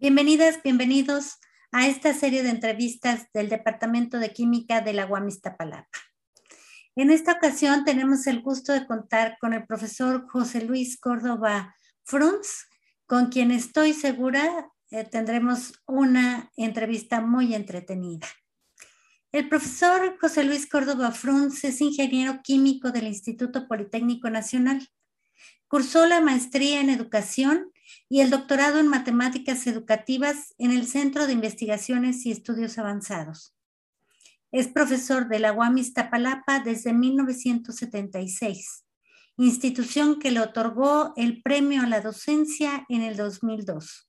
Bienvenidas, bienvenidos a esta serie de entrevistas del Departamento de Química de la UAM Iztapalapa. En esta ocasión tenemos el gusto de contar con el profesor José Luis Córdoba Frunz, con quien estoy segura eh, tendremos una entrevista muy entretenida. El profesor José Luis Córdoba Frunz es ingeniero químico del Instituto Politécnico Nacional. Cursó la maestría en educación y el doctorado en matemáticas educativas en el Centro de Investigaciones y Estudios Avanzados. Es profesor de la UAM Iztapalapa desde 1976, institución que le otorgó el premio a la docencia en el 2002.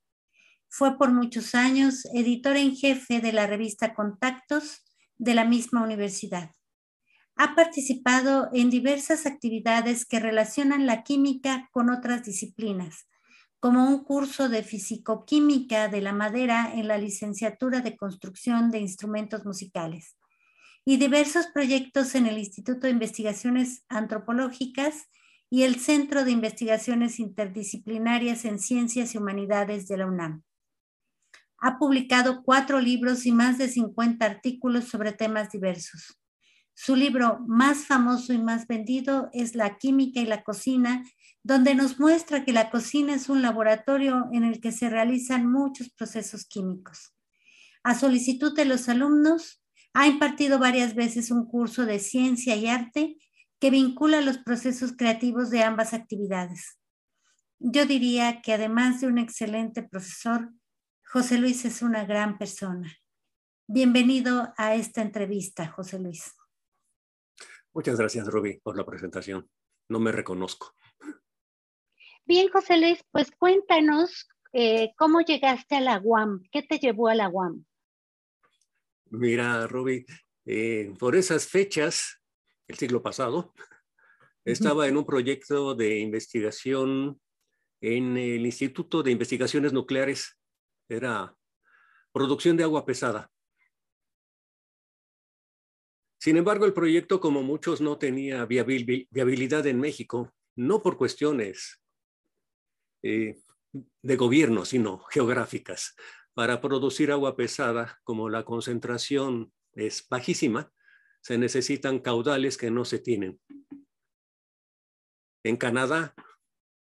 Fue por muchos años editor en jefe de la revista Contactos de la misma universidad. Ha participado en diversas actividades que relacionan la química con otras disciplinas, como un curso de fisicoquímica de la madera en la licenciatura de construcción de instrumentos musicales y diversos proyectos en el Instituto de Investigaciones Antropológicas y el Centro de Investigaciones Interdisciplinarias en Ciencias y Humanidades de la UNAM. Ha publicado cuatro libros y más de 50 artículos sobre temas diversos. Su libro más famoso y más vendido es La química y la cocina donde nos muestra que la cocina es un laboratorio en el que se realizan muchos procesos químicos. A solicitud de los alumnos, ha impartido varias veces un curso de ciencia y arte que vincula los procesos creativos de ambas actividades. Yo diría que además de un excelente profesor, José Luis es una gran persona. Bienvenido a esta entrevista, José Luis. Muchas gracias, Ruby, por la presentación. No me reconozco. Bien, José Luis, pues cuéntanos eh, cómo llegaste a la UAM, qué te llevó a la UAM. Mira, Roby, eh, por esas fechas, el siglo pasado, estaba en un proyecto de investigación en el Instituto de Investigaciones Nucleares. Era producción de agua pesada. Sin embargo, el proyecto, como muchos, no tenía viabilidad en México, no por cuestiones eh, de gobierno, sino geográficas. Para producir agua pesada, como la concentración es bajísima, se necesitan caudales que no se tienen. En Canadá,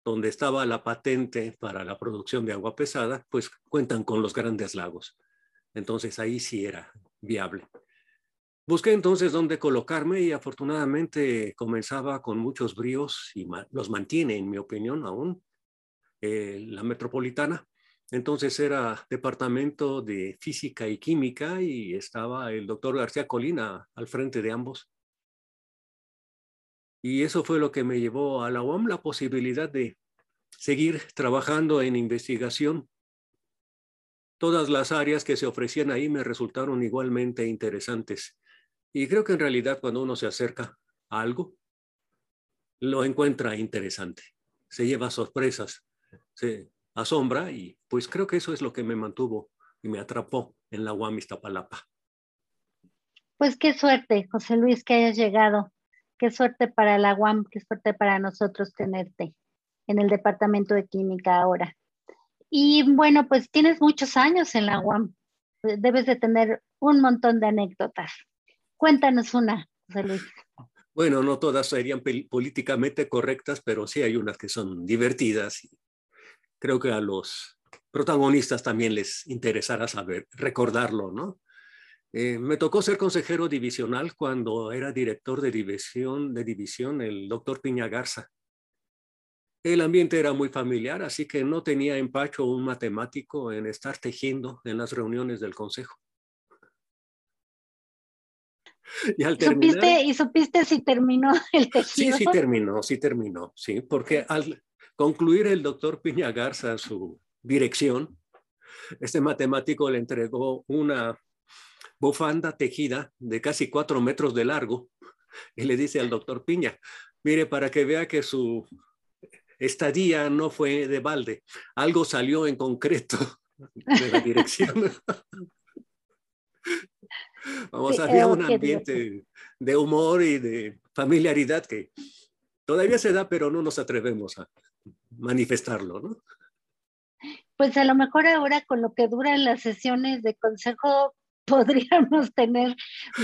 donde estaba la patente para la producción de agua pesada, pues cuentan con los grandes lagos. Entonces ahí sí era viable. Busqué entonces dónde colocarme y afortunadamente comenzaba con muchos bríos y los mantiene, en mi opinión, aún eh, la metropolitana. Entonces era departamento de física y química y estaba el doctor García Colina al frente de ambos. Y eso fue lo que me llevó a la UAM la posibilidad de seguir trabajando en investigación. Todas las áreas que se ofrecían ahí me resultaron igualmente interesantes. Y creo que en realidad cuando uno se acerca a algo, lo encuentra interesante, se lleva sorpresas se asombra y pues creo que eso es lo que me mantuvo y me atrapó en la UAM Iztapalapa. Pues qué suerte, José Luis, que hayas llegado. Qué suerte para la UAM, qué suerte para nosotros tenerte en el Departamento de Química ahora. Y bueno, pues tienes muchos años en la UAM. Debes de tener un montón de anécdotas. Cuéntanos una, José. Bueno, no todas serían políticamente correctas, pero sí hay unas que son divertidas creo que a los protagonistas también les interesará saber, recordarlo, ¿no? Eh, me tocó ser consejero divisional cuando era director de división, de división el doctor Piña Garza. El ambiente era muy familiar, así que no tenía empacho un matemático en estar tejiendo en las reuniones del consejo. Y, al terminar, ¿Y supiste si terminó el tejido? Sí, sí terminó, sí terminó, sí, porque al, concluir el doctor Piña Garza su dirección, este matemático le entregó una bufanda tejida de casi cuatro metros de largo y le dice al doctor Piña, mire, para que vea que su estadía no fue de balde, algo salió en concreto de la dirección. Vamos, había un ambiente de humor y de familiaridad que todavía se da, pero no nos atrevemos a, manifestarlo, ¿no? pues a lo mejor ahora con lo que duran las sesiones de consejo podríamos tener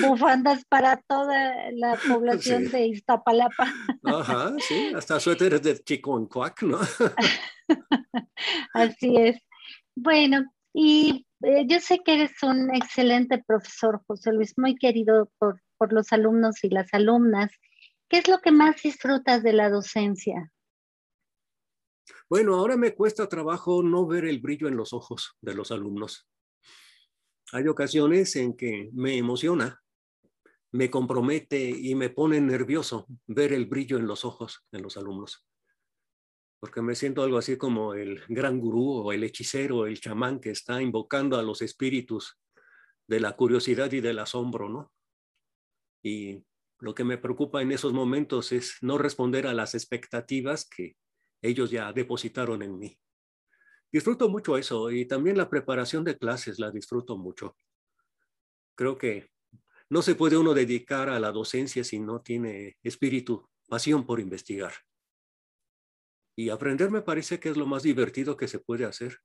bufandas para toda la población de Iztapalapa. Ajá, sí, hasta suéteres de Chiconcuac, ¿no? Así es. Bueno, y eh, yo sé que eres un excelente profesor, José Luis, muy querido por, por los alumnos y las alumnas. ¿Qué es lo que más disfrutas de la docencia? Bueno, ahora me cuesta trabajo no ver el brillo en los ojos de los alumnos. Hay ocasiones en que me emociona, me compromete y me pone nervioso ver el brillo en los ojos de los alumnos. Porque me siento algo así como el gran gurú o el hechicero, el chamán que está invocando a los espíritus de la curiosidad y del asombro, ¿no? Y lo que me preocupa en esos momentos es no responder a las expectativas que ellos ya depositaron en mí. Disfruto mucho eso y también la preparación de clases la disfruto mucho. Creo que no se puede uno dedicar a la docencia si no tiene espíritu, pasión por investigar. Y aprender me parece que es lo más divertido que se puede hacer.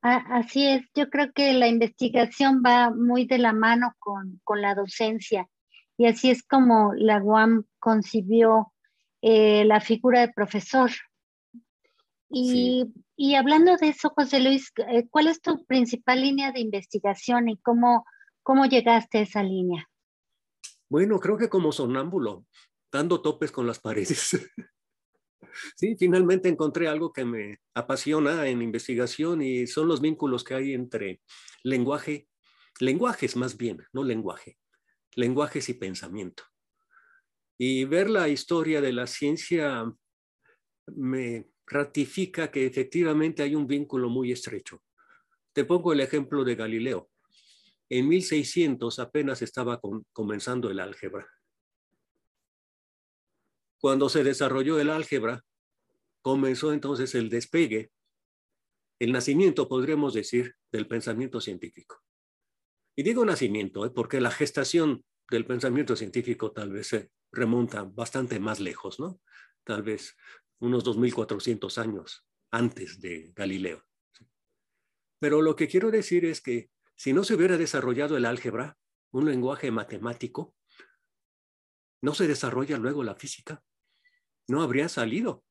Así es, yo creo que la investigación va muy de la mano con, con la docencia y así es como la UAM concibió eh, la figura de profesor. Y, y, hablando de eso, José Luis, eh, ¿cuál es tu principal línea de investigación y cómo, cómo llegaste a esa línea? Bueno, creo que como sonámbulo, dando topes con las paredes. sí, finalmente encontré algo que me apasiona en investigación y son los vínculos que hay entre lenguaje, lenguajes más bien, no lenguaje, lenguajes y pensamiento. Y ver la historia de la ciencia me ratifica que efectivamente hay un vínculo muy estrecho. Te pongo el ejemplo de Galileo. En 1600 apenas estaba comenzando el álgebra. Cuando se desarrolló el álgebra, comenzó entonces el despegue, el nacimiento, podríamos decir, del pensamiento científico. Y digo nacimiento, ¿eh? porque la gestación del pensamiento científico tal vez se remonta bastante más lejos, ¿no? Tal vez unos 2.400 años antes de Galileo. Pero lo que quiero decir es que si no se hubiera desarrollado el álgebra, un lenguaje matemático, no se desarrolla luego la física. No habría salido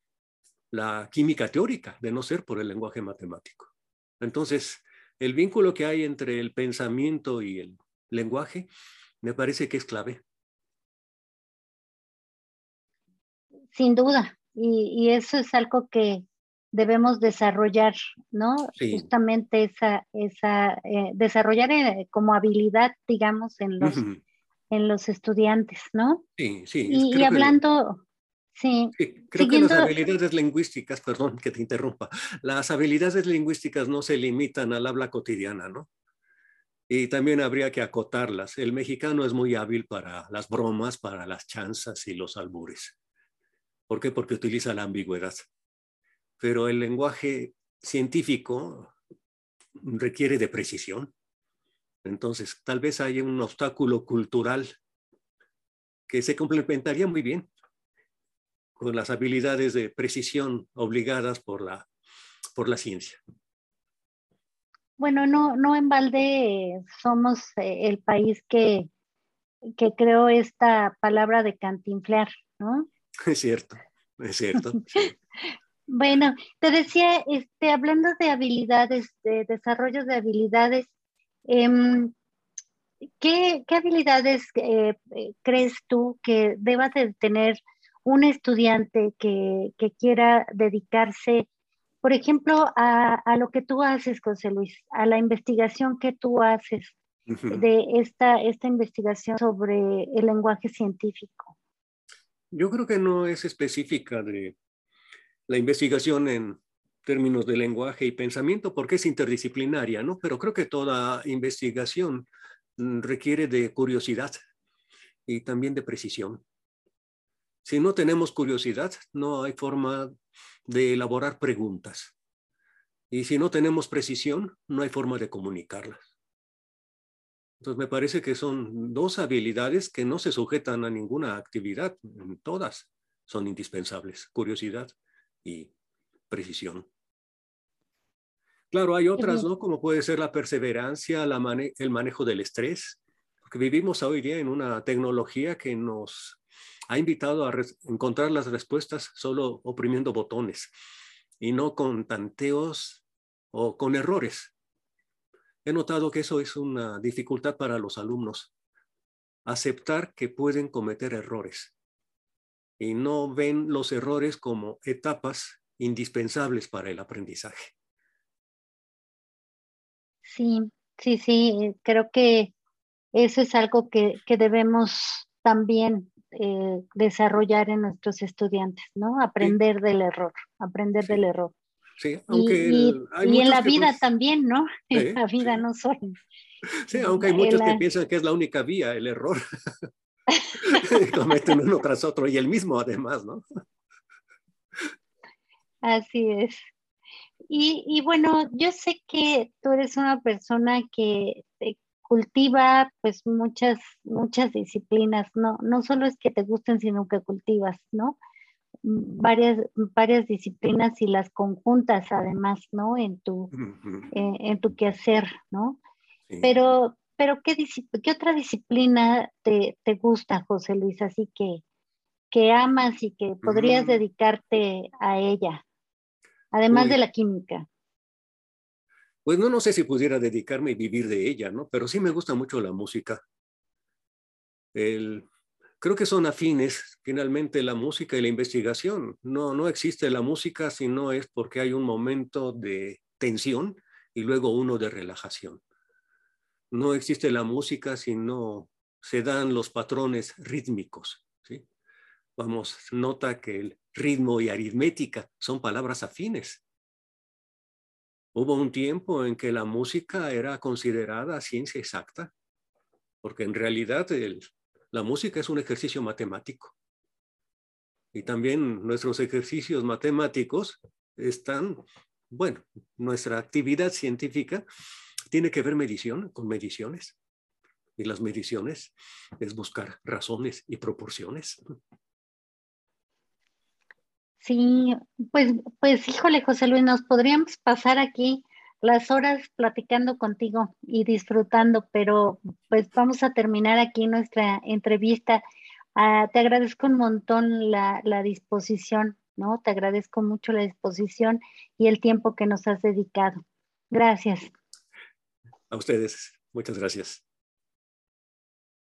la química teórica de no ser por el lenguaje matemático. Entonces, el vínculo que hay entre el pensamiento y el lenguaje me parece que es clave. Sin duda, y, eso es algo que debemos desarrollar, ¿no? Justamente esa, esa eh, desarrollar eh, como habilidad, digamos, en los, en los estudiantes, ¿no? Sí, sí. Y, hablando, sí. creo que las habilidades lingüísticas, perdón que te interrumpa, las habilidades lingüísticas no se limitan al habla cotidiana, ¿no? Y también habría que acotarlas. El mexicano es muy hábil para las bromas, para las chanzas y los albures. ¿Por qué? Porque utiliza la ambigüedad. Pero el lenguaje científico requiere de precisión. Entonces, tal vez haya un obstáculo cultural que se complementaría muy bien con las habilidades de precisión obligadas por la, por la ciencia. Bueno, no, no en balde somos eh, el país que, que creó esta palabra de cantinflear, ¿no? Es cierto, es cierto. bueno, te decía, este, hablando de habilidades, de desarrollo de habilidades, em, ¿qué, habilidades eh, crees tú que deba de tener un estudiante que, que quiera dedicarse por ejemplo, a, lo que tú haces, José Luis, a la investigación que tú haces de esta, esta investigación sobre el lenguaje científico? Yo creo que no es específica de la investigación en términos de lenguaje y pensamiento porque es interdisciplinaria, ¿no? Pero creo que toda investigación mm, requiere de curiosidad y también de precisión. Si no tenemos curiosidad, no hay forma de elaborar preguntas. Y si no tenemos precisión, no hay forma de comunicarlas. Entonces me parece que son dos habilidades que no se sujetan a ninguna actividad, todas son indispensables, curiosidad y precisión. Claro, hay otras, ¿no? Como puede ser la perseverancia, el manejo del estrés, porque vivimos hoy día en una tecnología que nos ha invitado a encontrar las respuestas solo oprimiendo botones y no con tanteos o con errores. He notado que eso es una dificultad para los alumnos, aceptar que pueden cometer errores y no ven los errores como etapas indispensables para el aprendizaje. Sí, sí, sí, creo que eso es algo que, debemos también eh, desarrollar en nuestros estudiantes, ¿no? Aprender del error, aprender del error. Sí, aunque y, en la vida pues también, ¿no? en la vida no solo. Sí, aunque hay muchos que piensan que es la única vía, el error. Cometen uno tras otro y el mismo además, ¿no? Así es. Y, bueno, yo sé que tú eres una persona que cultiva pues muchas, muchas disciplinas, no, no solo es que te gusten, sino que cultivas, ¿no? Varias, varias disciplinas y las conjuntas además, ¿no? En tu, en, tu quehacer, ¿no? Pero, pero ¿qué, ¿qué otra disciplina te, te, gusta, José Luis? Así que, que amas y que podrías dedicarte a ella además de la química? Pues no, no sé si pudiera dedicarme y vivir de ella, ¿no? Pero sí me gusta mucho la música. El, creo que son afines finalmente la música y la investigación. No, no existe la música si no es porque hay un momento de tensión y luego uno de relajación. No existe la música si no se dan los patrones rítmicos. Vamos, nota que el ritmo y aritmética son palabras afines. Hubo un tiempo en que la música era considerada ciencia exacta, porque en realidad la música es un ejercicio matemático. Y también nuestros ejercicios matemáticos están, bueno, nuestra actividad científica tiene que ver medición con mediciones. Y las mediciones es buscar razones y proporciones. Sí, pues, pues híjole, José Luis, nos podríamos pasar aquí las horas platicando contigo y disfrutando, pero pues vamos a terminar aquí nuestra entrevista. Ah, te agradezco un montón la, la disposición, ¿no? Te agradezco mucho la disposición y el tiempo que nos has dedicado. Gracias. A ustedes, muchas gracias.